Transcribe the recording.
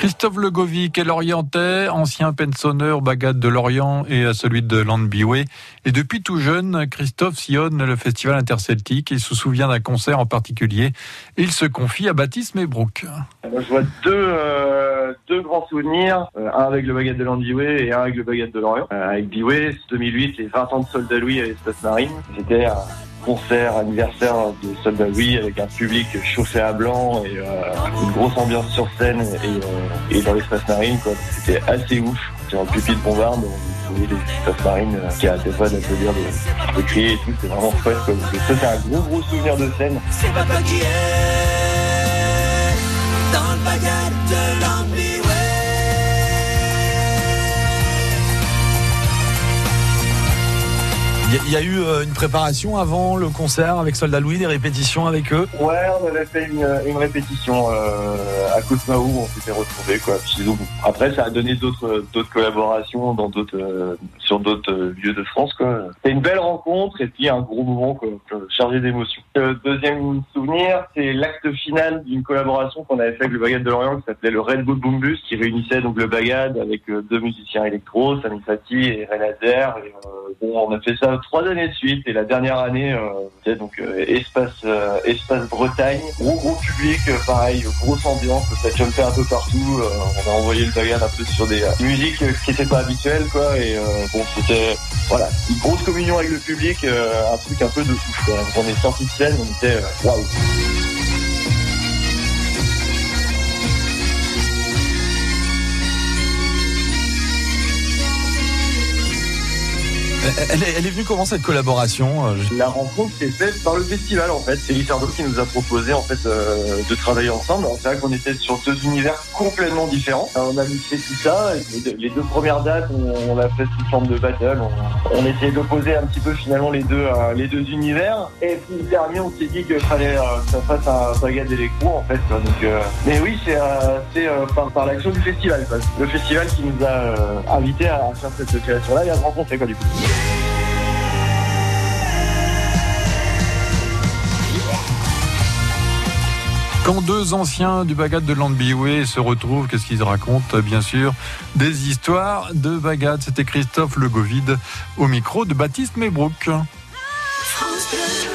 Christophe Legovic est lorientais, ancien pensonneur bagade de Lorient et à celui de Landbiway. Et depuis tout jeune, Christophe sillonne le festival interceltique. Il se souvient d'un concert en particulier. Il se confie à Baptiste Mébrook. je vois deux, euh, deux grands souvenirs, euh, un avec le bagade de Landbiway et un avec le bagade de Lorient. Euh, avec Biway, 2008, les 20 ans de Soldat Louis à l'espace marine. C'était concert anniversaire de Soldat avec un public chauffé à blanc et euh, une grosse ambiance sur scène et, euh, dans l'espace marine. C'était assez ouf. Sur un pupitre de bombarde, on voyait l'espace marine euh, qui arrêtait pas d'applaudir, de, de, crier et tout. C'était vraiment chouette. Ça, c'est un gros gros souvenir de scène. Il y, a eu euh, une préparation avant le concert avec Soldat Louis, des répétitions avec eux? Ouais, on avait fait une, répétition euh, Côte-Mahou, on s'était retrouvés. Quoi. après, ça a donné d'autres d'autres collaborations dans d'autres euh, sur d'autres lieux de France. C'était une belle rencontre et puis un gros moment quoi, chargé d'émotions. deuxième souvenir, c'est l'acte final d'une collaboration qu'on avait fait avec le Bagad de Lorient qui s'appelait le Red Bull Boom Bus, qui réunissait donc le Bagad avec deux musiciens électro, Sami Fati et Renazer. Et, bon, on a fait ça trois années de suite et la dernière année, euh, donc euh, espace euh, espace Bretagne, gros gros public, pareil, grosse ambiance, ça jumpait un peu partout. on a envoyé le bagage un peu sur des musiques qui n'étaient pas habituelles, quoi. Et bon, c'était voilà une grosse communion avec le public, un truc un peu de. Quoi. on est sorti de scène, on était waouh. Elle est, elle est, venue comment cette collaboration euh, La rencontre s'est faite par le festival en fait. C'est Lissardo qui nous a proposé en fait euh, de travailler ensemble. C'est vrai qu'on était sur deux univers complètement différents. On a mixé tout ça. les deux premières dates, on, l'a fait sous forme de battle. On, essayait d'opposer un petit peu finalement les deux euh, les deux univers. Et puis le dernier, on s'est dit qu'il fallait que ça fasse un bagage d'électro en fait. Donc, mais oui, c'est par, par l'action du festival. Le festival qui nous a invités à faire cette création-là et à se rencontrer quoi du coup. Quand deux anciens du Bagad de Landbiway se retrouvent, qu'est-ce qu'ils racontent? Bien sûr, des histoires de Bagad. C'était Christophe Le Govide au micro de Baptiste Mébrook. France